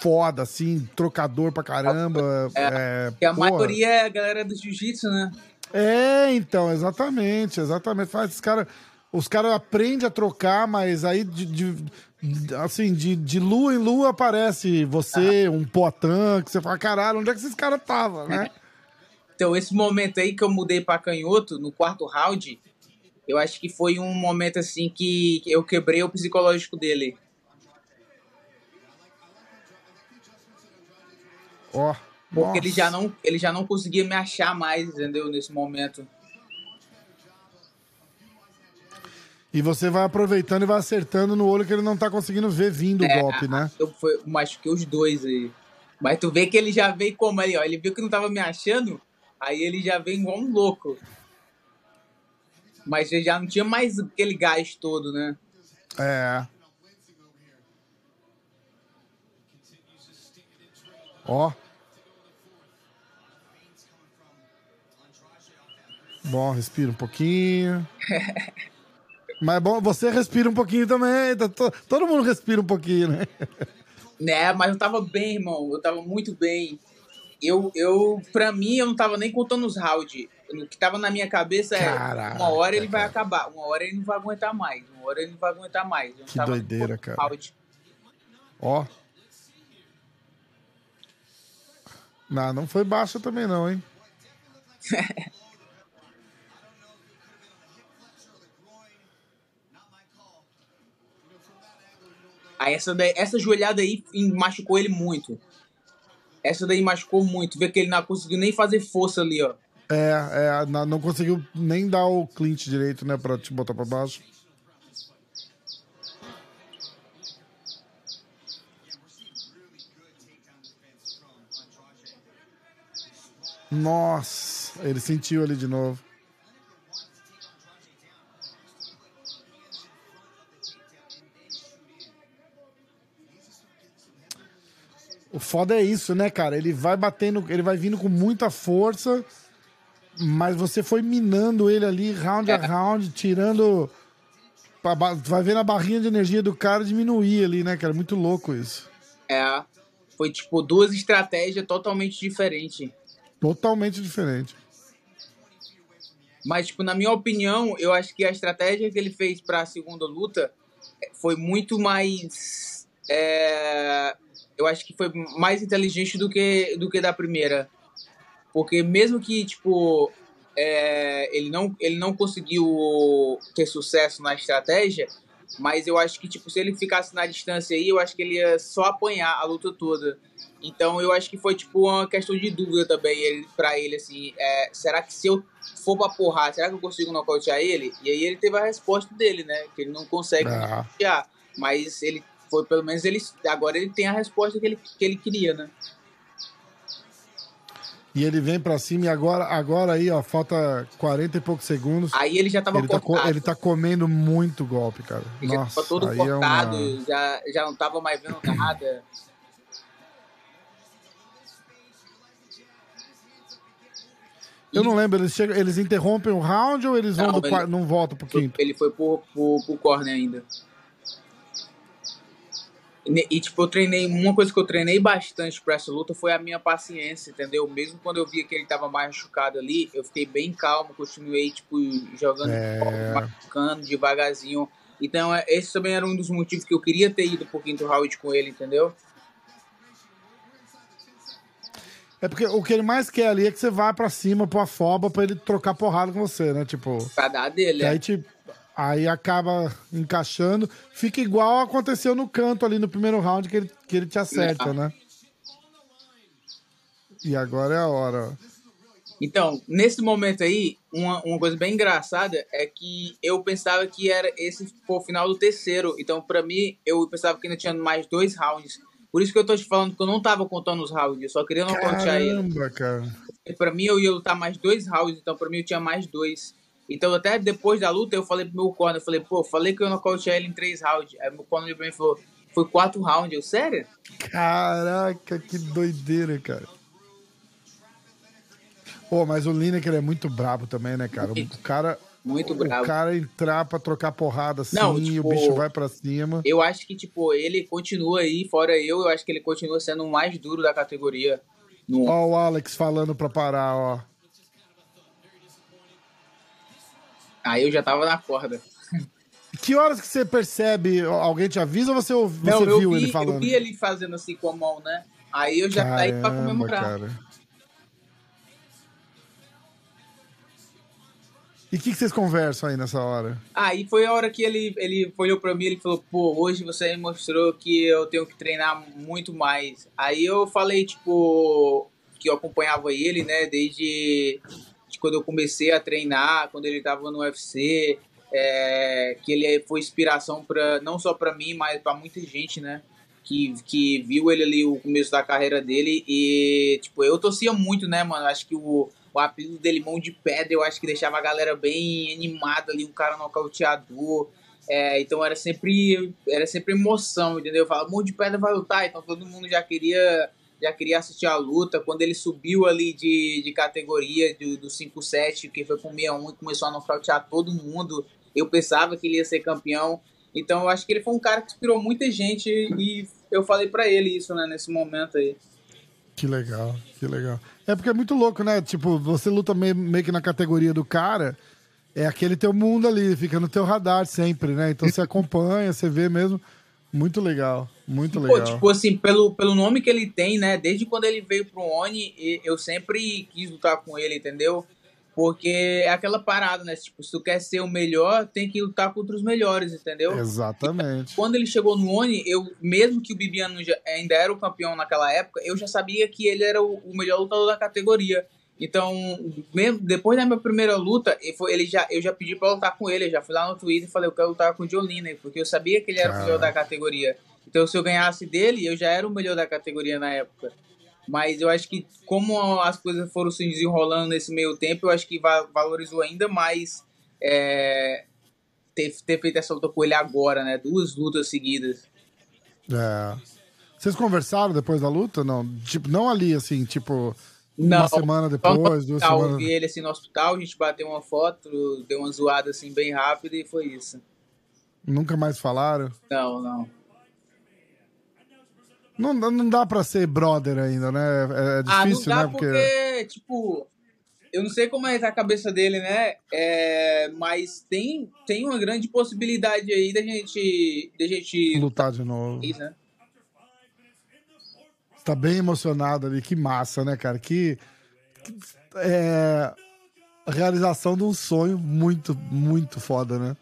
Foda, assim, trocador pra caramba. É, é a porra. maioria é a galera do jiu-jitsu, né? É, então, exatamente, exatamente. Faz os caras. Os caras aprendem a trocar, mas aí de, de, assim, de, de lua em lua aparece você, um potã, que você fala, caralho, onde é que esses caras estavam, né? Então, esse momento aí que eu mudei para canhoto, no quarto round, eu acho que foi um momento assim que eu quebrei o psicológico dele. Ó. Oh, Porque nossa. ele já, não, ele já não conseguia me achar mais, entendeu? Nesse momento. E você vai aproveitando e vai acertando no olho que ele não tá conseguindo ver vindo é, o golpe, né? Eu foi, machuquei os dois aí. Mas tu vê que ele já veio como aí, ó. Ele viu que não tava me achando, Aí ele já vem igual um louco. Mas ele já não tinha mais aquele gás todo, né? É. Ó. Bom, respira um pouquinho. Mas é bom, você respira um pouquinho também. Tá todo mundo respira um pouquinho, né? Né, mas eu tava bem, irmão. Eu tava muito bem eu, eu, pra mim, eu não tava nem contando os rounds. no que tava na minha cabeça é Caraca, uma hora ele vai acabar, uma hora ele não vai aguentar mais, uma hora ele não vai aguentar mais. que doideira, cara. Ó. Não, não foi baixa também não, hein? Aí essa, daí, essa joelhada aí machucou ele muito. Essa daí machucou muito. Vê que ele não conseguiu nem fazer força ali, ó. É, é, não conseguiu nem dar o clinch direito, né, pra te botar pra baixo. Nossa, ele sentiu ali de novo. O foda é isso, né, cara? Ele vai batendo, ele vai vindo com muita força, mas você foi minando ele ali, round é. a round, tirando. Vai vendo a barrinha de energia do cara diminuir ali, né, cara? Muito louco isso. É. Foi tipo duas estratégias totalmente diferentes. Totalmente diferente. Mas, tipo, na minha opinião, eu acho que a estratégia que ele fez para a segunda luta foi muito mais. É eu acho que foi mais inteligente do que, do que da primeira. Porque mesmo que, tipo, é, ele, não, ele não conseguiu ter sucesso na estratégia, mas eu acho que, tipo, se ele ficasse na distância aí, eu acho que ele ia só apanhar a luta toda. Então eu acho que foi, tipo, uma questão de dúvida também ele, pra ele, assim, é, será que se eu for pra porrar, será que eu consigo nocautear ele? E aí ele teve a resposta dele, né? Que ele não consegue ah. nocautear. Mas ele foi pelo menos ele agora ele tem a resposta que ele, que ele queria, né? E ele vem para cima e agora, agora aí, ó, falta 40 e poucos segundos. Aí ele já tava ele cortado. Tá, ele tá comendo muito golpe, cara. Ele Nossa, já tava todo cortado, é uma... já, já não tava mais vendo nada. Eu não lembro, eles, chegam, eles interrompem o round ou eles vão não, do ele, não voltam pro quinto? Ele foi pro, pro, pro corner ainda. E, tipo, eu treinei. Uma coisa que eu treinei bastante pra essa luta foi a minha paciência, entendeu? Mesmo quando eu via que ele tava mais machucado ali, eu fiquei bem calmo, continuei, tipo, jogando, é... machucando devagarzinho. Então, é, esse também era um dos motivos que eu queria ter ido pro quinto round com ele, entendeu? É porque o que ele mais quer ali é que você vá pra cima, pro afoba, pra ele trocar porrada com você, né? Tipo. Pra dar dele, aí, é. tipo, Aí acaba encaixando. Fica igual aconteceu no canto ali no primeiro round que ele, que ele te acerta, né? E agora é a hora. Então, nesse momento aí, uma, uma coisa bem engraçada é que eu pensava que era esse foi o final do terceiro. Então, para mim, eu pensava que ainda tinha mais dois rounds. Por isso que eu tô te falando que eu não tava contando os rounds, eu só queria não contar ele. Caramba, cara. Pra mim, eu ia lutar mais dois rounds, então pra mim eu tinha mais dois. Então, até depois da luta, eu falei pro meu corner, eu falei, pô, falei que eu nocauteei ele em três rounds. Aí meu corner pra mim falou, foi quatro rounds. Eu, sério? Caraca, que doideira, cara. Pô, mas o Lineker é muito brabo também, né, cara? O cara. Muito bravo. O cara entrar pra trocar porrada assim Não, tipo, o bicho vai pra cima. Eu acho que, tipo, ele continua aí, fora eu, eu acho que ele continua sendo o mais duro da categoria. No... Ó, o Alex falando pra parar, ó. Aí eu já tava na corda. Que horas que você percebe? Alguém te avisa ou você, você Não, viu vi, ele falando? Eu vi ele fazendo assim com a mão, né? Aí eu já Caramba, saí pra comemorar. Cara. E o que, que, vocês conversam aí nessa hora? Aí foi a hora que ele, ele olhou pra mim e falou, pô, hoje você me mostrou que eu tenho que treinar muito mais. Aí eu falei, tipo, que eu acompanhava ele, né, desde quando eu comecei a treinar, quando ele estava no UFC, é, que ele foi inspiração para não só para mim, mas para muita gente, né? Que, que viu ele ali o começo da carreira dele e tipo eu torcia muito, né, mano? Acho que o, o apelido dele mão de pedra, eu acho que deixava a galera bem animada ali, um cara nocauteador. É, então era sempre era sempre emoção, entendeu? Fala, mão de pedra vai lutar, então todo mundo já queria já queria assistir a luta. Quando ele subiu ali de, de categoria do, do 5-7, que foi com 6-1 e começou a nocautear todo mundo, eu pensava que ele ia ser campeão. Então eu acho que ele foi um cara que inspirou muita gente e eu falei para ele isso, né, nesse momento aí. Que legal, que legal. É porque é muito louco, né? Tipo, você luta meio, meio que na categoria do cara, é aquele teu mundo ali, fica no teu radar sempre, né? Então você acompanha, você vê mesmo. Muito legal, muito legal. Pô, tipo assim, pelo, pelo nome que ele tem, né? Desde quando ele veio pro Oni, eu sempre quis lutar com ele, entendeu? Porque é aquela parada, né? Tipo, se tu quer ser o melhor, tem que lutar contra os melhores, entendeu? Exatamente. E quando ele chegou no Oni, eu, mesmo que o Bibiano ainda era o campeão naquela época, eu já sabia que ele era o, o melhor lutador da categoria. Então, mesmo depois da minha primeira luta, ele já, eu já pedi pra lutar com ele. Eu já fui lá no Twitter e falei, eu quero lutar com o Jolina, porque eu sabia que ele era Cara. o melhor da categoria. Então, se eu ganhasse dele, eu já era o melhor da categoria na época. Mas eu acho que como as coisas foram se desenrolando nesse meio tempo, eu acho que valorizou ainda mais é, ter, ter feito essa luta com ele agora, né? Duas lutas seguidas. É. Vocês conversaram depois da luta? Não, tipo, não ali, assim, tipo, não, uma semana depois, duas semanas. Eu vi ele assim no hospital, a gente bateu uma foto, deu uma zoada assim bem rápida e foi isso. Nunca mais falaram? Não, não. Não, não dá pra ser brother ainda, né? É, é difícil, ah, não dá né? Porque... porque, tipo, eu não sei como é a cabeça dele, né? É, mas tem, tem uma grande possibilidade aí da gente, da gente lutar de novo. Isso, né? Tá bem emocionado ali, que massa, né, cara? Que, que é, realização de um sonho muito, muito foda, né?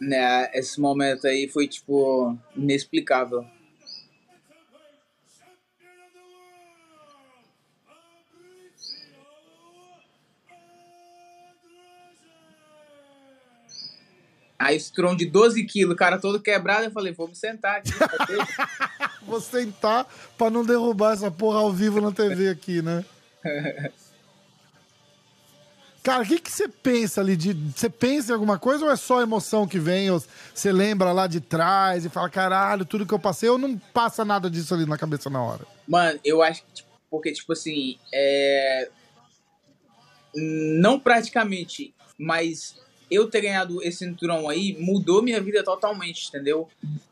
Né, esse momento aí foi, tipo, inexplicável. Aí Strong de 12 quilos, o cara todo quebrado, eu falei, vou me sentar aqui. vou sentar pra não derrubar essa porra ao vivo na TV aqui, né? Cara, o que, que você pensa ali? De, você pensa em alguma coisa ou é só emoção que vem? Ou você lembra lá de trás e fala, caralho, tudo que eu passei, ou não passa nada disso ali na cabeça na hora? Mano, eu acho que, tipo, porque, tipo assim, é... não praticamente, mas eu ter ganhado esse cinturão aí mudou minha vida totalmente, entendeu?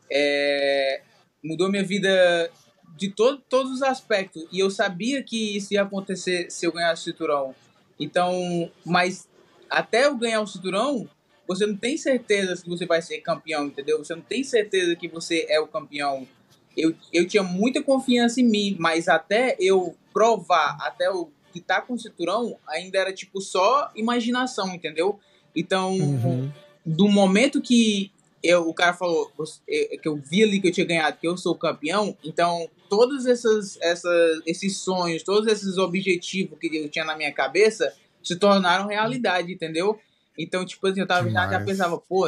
É, mudou minha vida de todo, todos os aspectos. E eu sabia que isso ia acontecer se eu ganhasse o cinturão. Então, mas até eu ganhar o cinturão, você não tem certeza que você vai ser campeão, entendeu? Você não tem certeza que você é o campeão. Eu, eu tinha muita confiança em mim, mas até eu provar, até eu estar com o cinturão, ainda era tipo só imaginação, entendeu? Então, uhum. do momento que eu, o cara falou é, que eu vi ali que eu tinha ganhado, que eu sou campeão, então todos essas, essas, esses sonhos, todos esses objetivos que eu tinha na minha cabeça se tornaram realidade, entendeu? Então, tipo assim, eu tava já, já pensava, pô,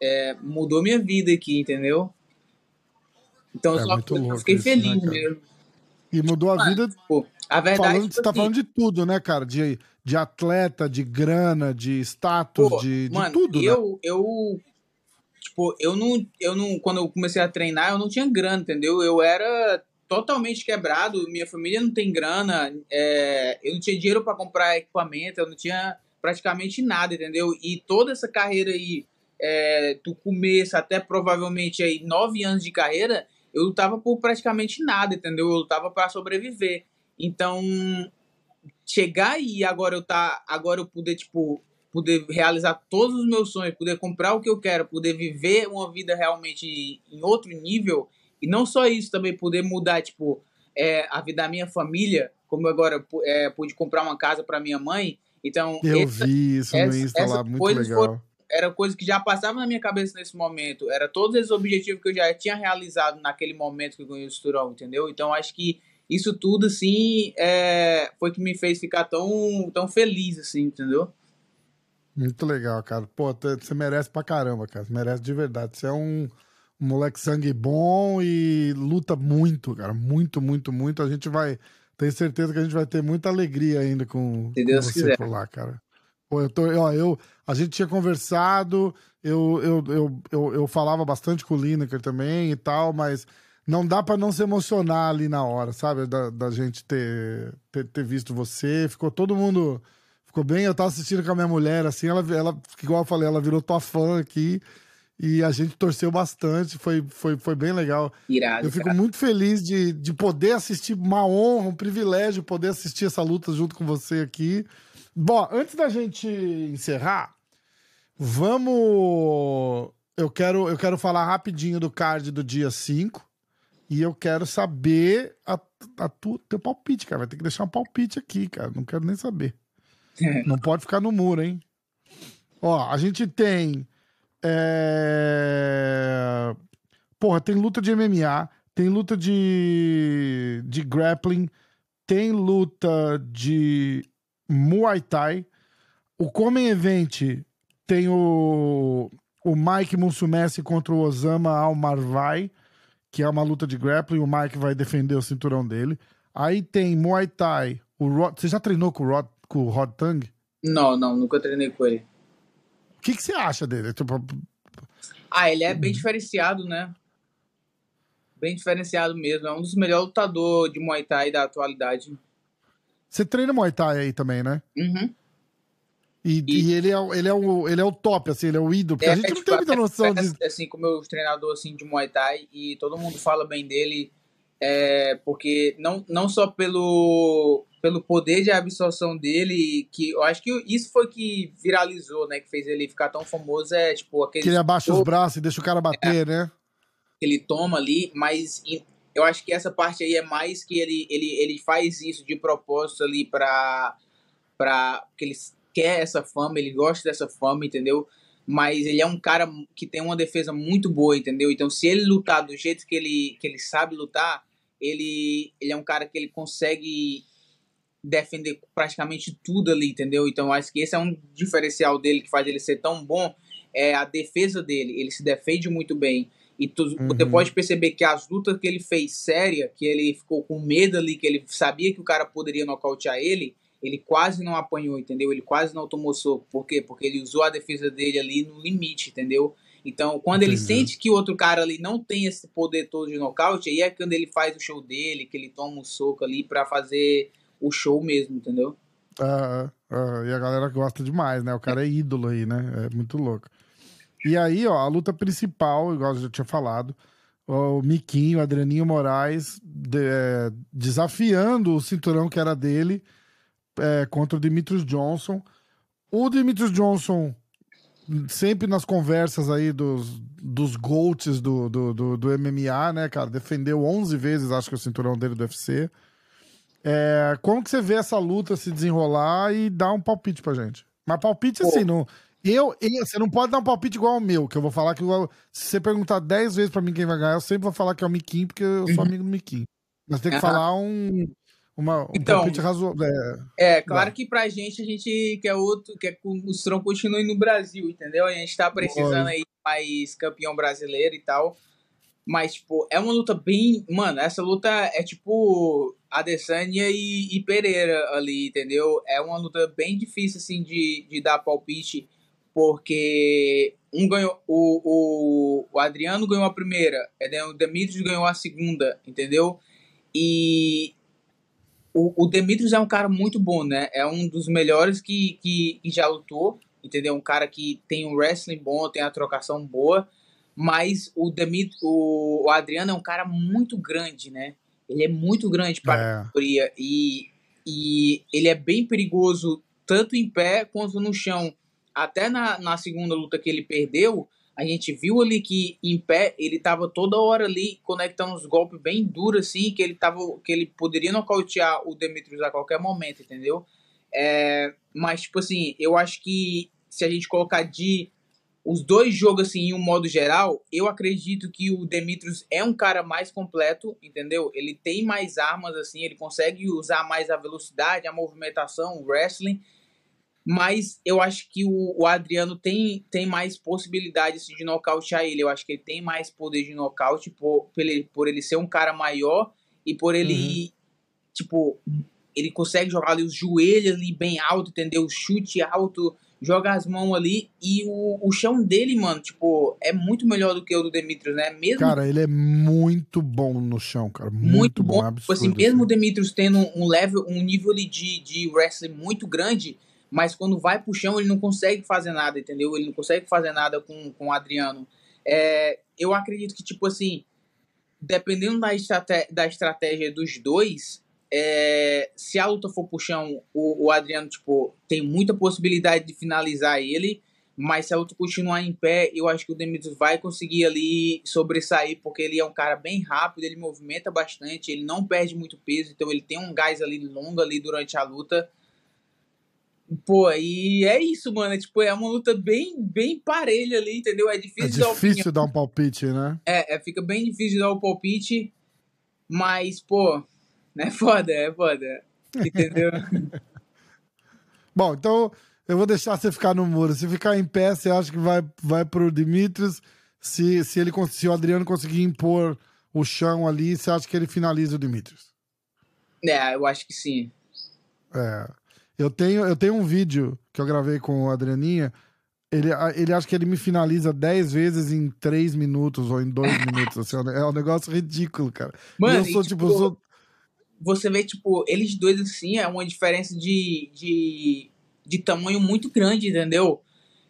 é, mudou minha vida aqui, entendeu? Então é só, eu fiquei isso, né, feliz né, mesmo. E mudou a vida. Pô, a verdade falando, tipo você tá assim, falando de tudo, né, cara? De de atleta, de grana, de status, Pô, de, de mano, tudo. Eu, né? eu, tipo, eu não, eu não, quando eu comecei a treinar, eu não tinha grana, entendeu? Eu era totalmente quebrado, minha família não tem grana, é, eu não tinha dinheiro para comprar equipamento, eu não tinha praticamente nada, entendeu? E toda essa carreira aí, é, do começo até provavelmente aí nove anos de carreira, eu lutava por praticamente nada, entendeu? Eu lutava para sobreviver. Então, chegar e agora eu tá, agora eu poder tipo poder realizar todos os meus sonhos, poder comprar o que eu quero, poder viver uma vida realmente em outro nível e não só isso, também poder mudar tipo é, a vida da minha família, como agora é, pude comprar uma casa para minha mãe. Então eu essa, vi isso no Insta lá, muito legal. Foram, era coisa que já passava na minha cabeça nesse momento. Era todos esses objetivos que eu já tinha realizado naquele momento que eu ganhei o Turão, entendeu? Então acho que isso tudo, assim, é, foi que me fez ficar tão, tão feliz, assim, entendeu? Muito legal, cara. Pô, você merece pra caramba, cara. Você merece de verdade. Você é um, um moleque sangue bom e luta muito, cara. Muito, muito, muito. A gente vai. Tenho certeza que a gente vai ter muita alegria ainda com, Se Deus com você quiser. por lá, cara. Pô, eu tô, ó, eu, a gente tinha conversado, eu, eu, eu, eu, eu falava bastante com o Lineker também e tal, mas não dá para não se emocionar ali na hora, sabe? Da, da gente ter, ter, ter, visto você. Ficou todo mundo. Ficou bem. Eu tava assistindo com a minha mulher, assim, ela, ela igual eu falei, ela virou tua fã aqui. E a gente torceu bastante, foi, foi, foi bem legal. Irado, Eu fico cara. muito feliz de, de poder assistir, uma honra, um privilégio poder assistir essa luta junto com você aqui. Bom, antes da gente encerrar, vamos. Eu quero, eu quero falar rapidinho do card do dia 5. E eu quero saber a, a tu, teu palpite, cara. Vai ter que deixar um palpite aqui, cara. Não quero nem saber. Não pode ficar no muro, hein? Ó, a gente tem. É... Porra, tem luta de MMA, tem luta de, de grappling, tem luta de Muay Thai. O Common Event tem o, o Mike Mussumessi contra o Osama Almarvai, que é uma luta de grappling. O Mike vai defender o cinturão dele. Aí tem Muay Thai. O Rod... Você já treinou com o Rod, com o Rod Tang? Não, não, nunca treinei com ele. O que, que você acha dele? Tipo, Ah, ele é bem diferenciado, né? Bem diferenciado mesmo. É um dos melhores lutadores de Muay Thai da atualidade. você treina Muay Thai aí também, né? Uhum. E, E- e ele, é, o- ele, é o, ele é o top, assim, ele é o ídolo. Porque a gente não tipo, tem muita é- noção é, de. Assim, como eu treinador assim, de Muay Thai, e todo mundo fala bem dele, é, porque não, não só pelo, pelo poder de absorção dele, que eu acho que isso foi que viralizou, né? Que fez ele ficar tão famoso, é tipo aquele Que ele abaixa os braços e deixa o cara bater, né? que ele toma ali, mas eu acho que essa parte aí é mais que ele, ele, ele faz isso de propósito ali pra, pra. que ele quer essa fama, ele gosta dessa fama, entendeu? Mas ele é um cara que tem uma defesa muito boa, entendeu? Então, se ele lutar do jeito que ele, que ele sabe lutar, ele, ele é um cara que ele consegue defender praticamente tudo ali, entendeu? Então, acho que esse é um diferencial dele que faz ele ser tão bom, é a defesa dele. Ele se defende muito bem. E tu, você Uhum. pode perceber que as lutas que ele fez séria, que ele ficou com medo ali, que ele sabia que o cara poderia nocautear ele, ele quase não apanhou, entendeu? Ele quase não tomou soco. Por quê? Porque ele usou a defesa dele ali no limite, entendeu? Então, quando ele Entendi. sente que o outro cara ali não tem esse poder todo de nocaute, aí é quando ele faz o show dele, que ele toma um soco ali pra fazer o show mesmo, entendeu? Ah, ah, e a galera gosta demais, né? O cara é ídolo aí, né? É muito louco. E aí, ó, a luta principal, igual eu já tinha falado, o Miquinho, o Adrianinho Moraes, de- é, desafiando o cinturão que era dele é, contra o Demetrius Johnson. O Demetrius Johnson, sempre nas conversas aí dos, dos GOATs do, do, do, do MMA, né, cara? Defendeu 11 vezes, acho que o cinturão dele do UFC. É, como que você vê essa luta se desenrolar e dar um palpite pra gente? Mas palpite assim, não. Eu, eu- você não pode dar um palpite igual ao meu, que eu vou falar que igual- se você perguntar 10 vezes pra mim quem vai ganhar, eu sempre vou falar que é o Miquinho, porque eu sou Uhum. amigo do Miquinho. Mas tem que falar um, uma, um Então, razoável. É, É, claro Vai. que pra gente, a gente quer outro, quer que o Strong continue no Brasil, entendeu? A gente tá precisando aí de mais campeão brasileiro e tal. Mas, tipo, é uma luta bem. Mano, essa luta é tipo Adesanya e, e Pereira ali, entendeu? É uma luta bem difícil, assim, de, de dar palpite, porque um ganhou. O, o, o Adriano ganhou a primeira, é, o Demetrius ganhou a segunda, entendeu? E o, o Demetrius é um cara muito bom, né? É um dos melhores que, que, que já lutou, entendeu? Um cara que tem um wrestling bom, tem a trocação boa, mas o Demet, o, o Adriano é um cara muito grande, né? Ele é muito grande para a é. categoria e, e ele é bem perigoso tanto em pé quanto no chão. Até na, na segunda luta que ele perdeu, a gente viu ali que em pé ele tava toda hora ali conectando uns golpes bem duros assim, que ele tava que ele poderia nocautear o Demetrius a qualquer momento, entendeu? É, mas tipo assim, eu acho que se a gente colocar de os dois jogos assim em um modo geral, eu acredito que o Demetrius é um cara mais completo, entendeu? Ele tem mais armas assim, ele consegue usar mais a velocidade, a movimentação, o wrestling. Mas eu acho que o, o Adriano tem, tem mais possibilidades assim, de nocautear ele. Eu acho que ele tem mais poder de nocaute por, por, ele, por ele ser um cara maior e por ele, tipo, ele consegue jogar ali os joelhos ali bem alto, entendeu? Chute alto, joga as mãos ali. E o, o chão dele, mano, tipo, é muito melhor do que o do Demetrius, né? Mesmo Cara, ele é muito bom no chão, cara. Muito, muito bom. bom. é Tipo assim, absurdo, mesmo o assim. Demetrius tendo um level, um nível ali de, de wrestling muito grande, mas quando vai pro chão ele não consegue fazer nada, entendeu? Ele não consegue fazer nada com, com o Adriano. É, eu acredito que, tipo assim, dependendo da, estrate da estratégia dos dois, é, se a luta for pro chão, o, o Adriano, tipo, tem muita possibilidade de finalizar ele, mas se a luta continuar em pé, eu acho que o Demetrius vai conseguir ali sobressair, porque ele é um cara bem rápido, ele movimenta bastante, ele não perde muito peso, então ele tem um gás ali longo ali durante a luta. Pô, e é isso, mano. É, tipo, é uma luta bem, bem parelha ali, entendeu? É difícil, é difícil dar, um palpite, né? É, é, fica bem difícil dar um palpite, mas, pô, é foda, é foda. Entendeu? Bom, então eu vou deixar você ficar no muro. Se ficar em pé, você acha que vai, vai pro Dimitrios? Se, se, ele, se o Adriano conseguir impor o chão ali, você acha que ele finaliza o Dimitrios? É, eu acho que sim. É. Eu tenho, eu tenho um vídeo que eu gravei com o Adrianinha. Ele, ele acha que ele me finaliza 10 vezes em 3 minutos ou em 2 minutos. Assim, é um negócio ridículo, cara. Mano, eu sou, e, tipo, tipo, sou... você vê, tipo, eles dois assim, é uma diferença de, de, de tamanho muito grande, entendeu?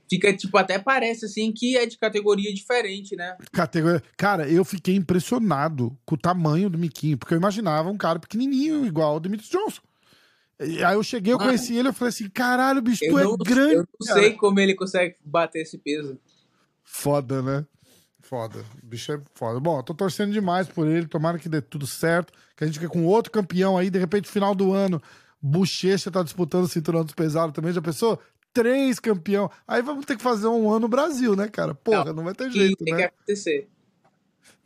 Fica, tipo, até parece assim que é de categoria diferente, né? Categoria. Cara, eu fiquei impressionado com o tamanho do Miquinho, porque eu imaginava um cara pequenininho, igual o Demetrius Johnson. Aí eu cheguei, eu Mano, conheci ele, eu falei assim, caralho, bicho, tu é não, é grande. Eu não cara. sei como ele consegue bater esse peso. Foda, né? Foda. O bicho é foda. Bom, eu tô torcendo demais por ele, tomara que dê tudo certo, que a gente fique com outro campeão aí, de repente, final do ano, Bochecha tá disputando o cinturão dos pesados também, já pensou? Três campeão. Aí vamos ter que fazer um ano no Brasil, né, cara? Porra, não, não vai ter jeito, tem né? Tem que acontecer.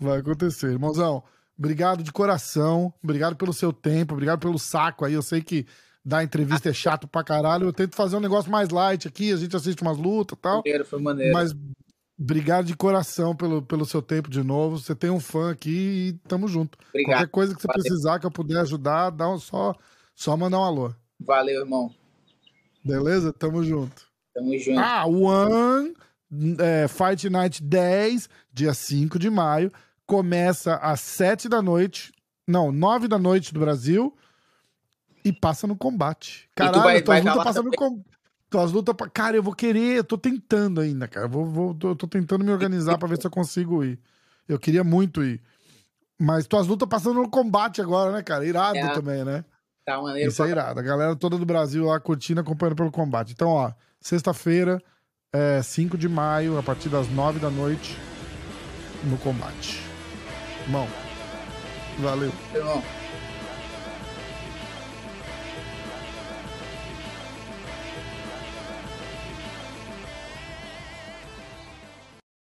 Vai acontecer. Irmãozão, obrigado de coração, obrigado pelo seu tempo, obrigado pelo saco aí. Eu sei que dar entrevista é chato pra caralho. Eu tento fazer um negócio mais light aqui, a gente assiste umas lutas e tal. Maneiro, foi maneiro. Mas obrigado de coração pelo, pelo seu tempo de novo. Você tem um fã aqui e tamo junto. Obrigado. Qualquer coisa que você Valeu. precisar, que eu puder ajudar, dá um, só, só mandar um alô. Valeu, irmão. Beleza? Tamo junto. Tamo junto. Ah, One é, Fight Night 10, dia 5 de maio. Começa às 7 da noite. Não, 9 da noite do Brasil e passa no combate. Caralho, vai, tuas lutas passam no combate. Tuas lutas. Cara, eu vou querer, eu tô tentando ainda, cara. Eu vou, vou, tô, tô tentando me organizar pra ver se eu consigo ir. Eu queria muito ir. Mas tuas lutas passando no combate agora, né, cara? Irado é, também, né? Tá maneiro. Isso é irado. A galera toda do Brasil lá curtindo, acompanhando pelo combate. Então, ó, sexta-feira, é, 5 de maio, a partir das 9 da noite, no combate. Irmão, valeu. Irmão.